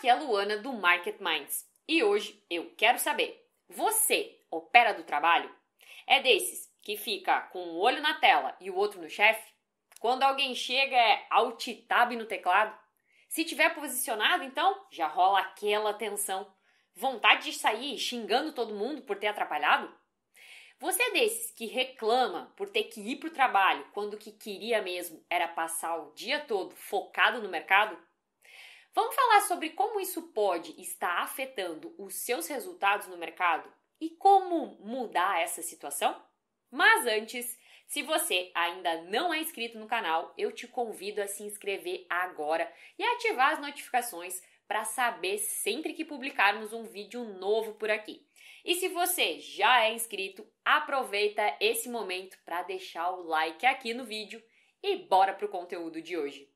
Aqui é a Luana do Market Minds e hoje eu quero saber: você opera do trabalho? É desses que fica com um olho na tela e o outro no chefe? Quando alguém chega é alt tab no teclado? Se tiver posicionado, então já rola aquela tensão. Vontade de sair xingando todo mundo por ter atrapalhado? Você é desses que reclama por ter que ir para o trabalho quando o que queria mesmo era passar o dia todo focado no mercado? Vamos falar sobre como isso pode estar afetando os seus resultados no mercado e como mudar essa situação? Mas antes, se você ainda não é inscrito no canal, eu te convido a se inscrever agora e ativar as notificações para saber sempre que publicarmos um vídeo novo por aqui. E se você já é inscrito, aproveita esse momento para deixar o like aqui no vídeo e bora pro conteúdo de hoje.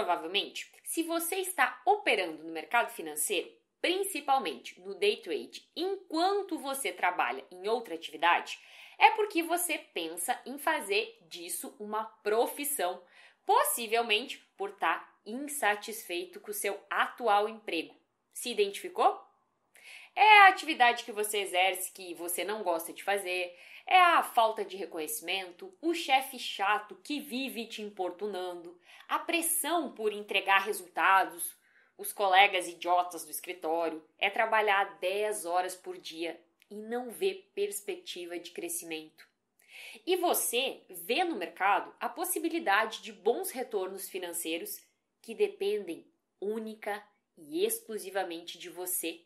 Provavelmente, se você está operando no mercado financeiro, principalmente no day trade, enquanto você trabalha em outra atividade, é porque você pensa em fazer disso uma profissão, possivelmente por estar insatisfeito com o seu atual emprego. Se identificou? É a atividade que você exerce que você não gosta de fazer, é a falta de reconhecimento, o chefe chato que vive te importunando, a pressão por entregar resultados, os colegas idiotas do escritório, é trabalhar 10 horas por dia e não vê perspectiva de crescimento. E você vê no mercado a possibilidade de bons retornos financeiros que dependem única e exclusivamente de você,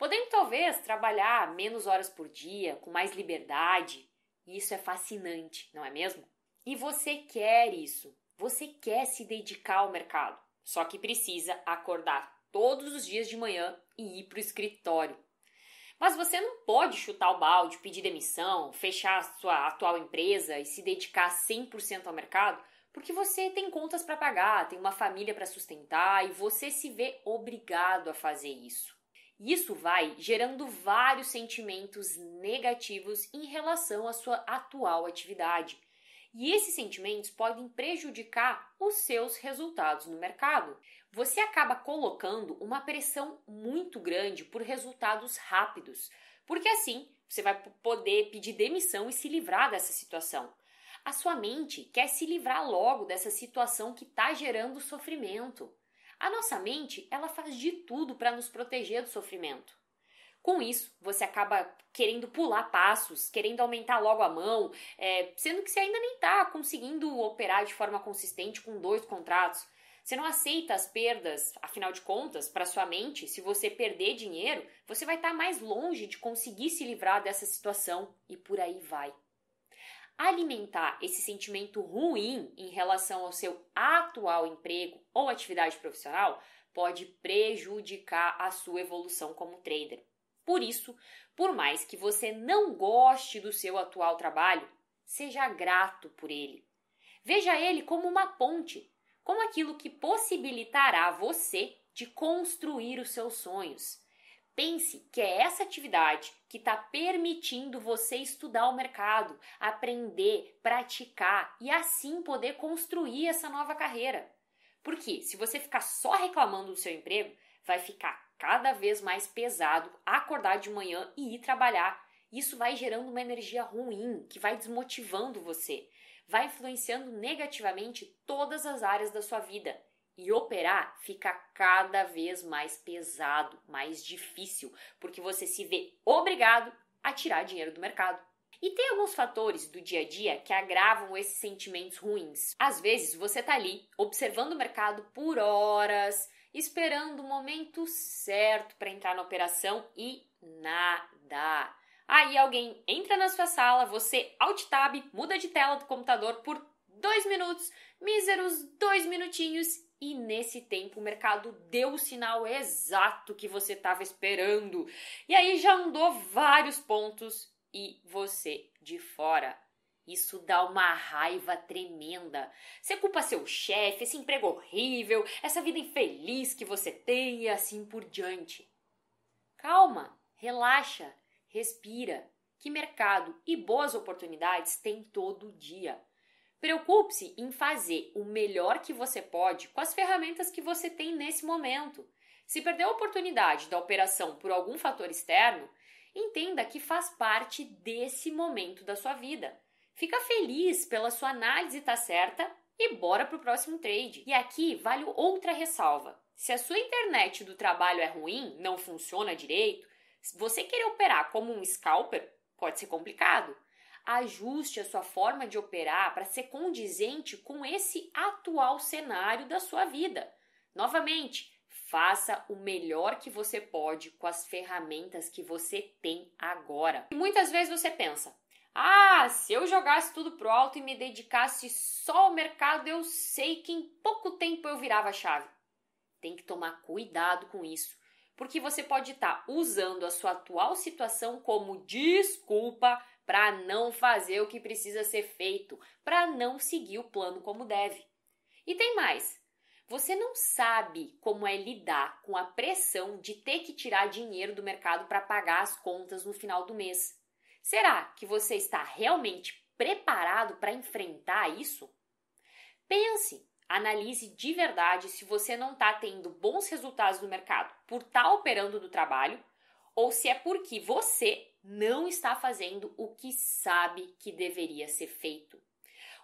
podendo talvez trabalhar menos horas por dia, com mais liberdade. Isso é fascinante, não é mesmo? E você quer isso. Você quer se dedicar ao mercado. Só que precisa acordar todos os dias de manhã e ir para o escritório. Mas você não pode chutar o balde, pedir demissão, fechar a sua atual empresa e se dedicar 100% ao mercado, porque você tem contas para pagar, tem uma família para sustentar e você se vê obrigado a fazer isso. Isso vai gerando vários sentimentos negativos em relação à sua atual atividade. E esses sentimentos podem prejudicar os seus resultados no mercado você acaba colocando uma pressão muito grande por resultados rápidos, porque assim você vai poder pedir demissão e se livrar dessa situação. A sua mente quer se livrar logo dessa situação que está gerando sofrimento. A nossa mente ela faz de tudo para nos proteger do sofrimento. Com isso, você acaba querendo pular passos, querendo aumentar logo a mão, é, sendo que você ainda nem está conseguindo operar de forma consistente com dois contratos. Você não aceita as perdas, afinal de contas, para sua mente, se você perder dinheiro, você vai estar tá mais longe de conseguir se livrar dessa situação e por aí vai. Alimentar esse sentimento ruim em relação ao seu atual emprego ou atividade profissional pode prejudicar a sua evolução como trader. Por isso, por mais que você não goste do seu atual trabalho, seja grato por ele. Veja ele como uma ponte como aquilo que possibilitará você de construir os seus sonhos. Pense que é essa atividade que está permitindo você estudar o mercado, aprender, praticar e assim poder construir essa nova carreira. Porque se você ficar só reclamando do seu emprego, vai ficar cada vez mais pesado acordar de manhã e ir trabalhar. Isso vai gerando uma energia ruim que vai desmotivando você vai influenciando negativamente todas as áreas da sua vida. E operar fica cada vez mais pesado, mais difícil, porque você se vê obrigado a tirar dinheiro do mercado. E tem alguns fatores do dia a dia que agravam esses sentimentos ruins. Às vezes você está ali observando o mercado por horas, esperando o momento certo para entrar na operação e nada. Aí alguém entra na sua sala, você alt tab, muda de tela do computador por dois minutos, míseros dois minutinhos, e nesse tempo o mercado deu o sinal exato que você estava esperando. E aí já andou vários pontos e você de fora. Isso dá uma raiva tremenda. Você culpa seu chefe, esse emprego horrível, essa vida infeliz que você tem e assim por diante. Calma, relaxa respira que mercado e boas oportunidades tem todo dia. Preocupe-se em fazer o melhor que você pode com as ferramentas que você tem nesse momento. Se perder a oportunidade da operação por algum fator externo, entenda que faz parte desse momento da sua vida. Fica feliz pela sua análise estar tá certa e bora para o próximo trade. E aqui vale outra ressalva. Se a sua internet do trabalho é ruim, não funciona direito, se você querer operar como um scalper, pode ser complicado ajuste a sua forma de operar para ser condizente com esse atual cenário da sua vida. Novamente, faça o melhor que você pode com as ferramentas que você tem agora. E muitas vezes você pensa: ah, se eu jogasse tudo pro alto e me dedicasse só ao mercado, eu sei que em pouco tempo eu virava a chave. Tem que tomar cuidado com isso, porque você pode estar tá usando a sua atual situação como desculpa para não fazer o que precisa ser feito, para não seguir o plano como deve. E tem mais. Você não sabe como é lidar com a pressão de ter que tirar dinheiro do mercado para pagar as contas no final do mês. Será que você está realmente preparado para enfrentar isso? Pense, analise de verdade se você não está tendo bons resultados no mercado por estar tá operando do trabalho ou se é porque você não está fazendo o que sabe que deveria ser feito.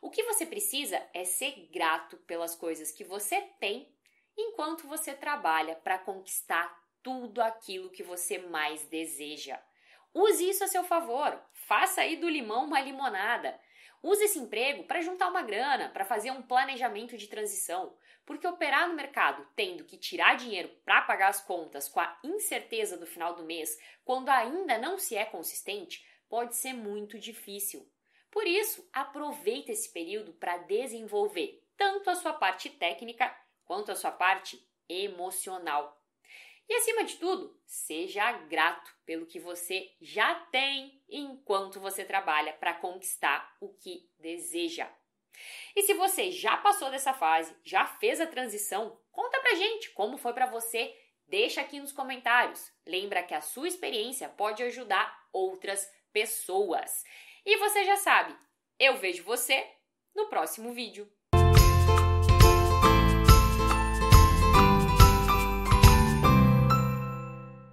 O que você precisa é ser grato pelas coisas que você tem enquanto você trabalha para conquistar tudo aquilo que você mais deseja. Use isso a seu favor. Faça aí do limão uma limonada. Use esse emprego para juntar uma grana, para fazer um planejamento de transição, porque operar no mercado tendo que tirar dinheiro para pagar as contas com a incerteza do final do mês, quando ainda não se é consistente, pode ser muito difícil. Por isso, aproveite esse período para desenvolver tanto a sua parte técnica quanto a sua parte emocional. E acima de tudo, seja grato pelo que você já tem enquanto você trabalha para conquistar o que deseja. E se você já passou dessa fase, já fez a transição, conta pra gente como foi para você, deixa aqui nos comentários. Lembra que a sua experiência pode ajudar outras pessoas. E você já sabe, eu vejo você no próximo vídeo.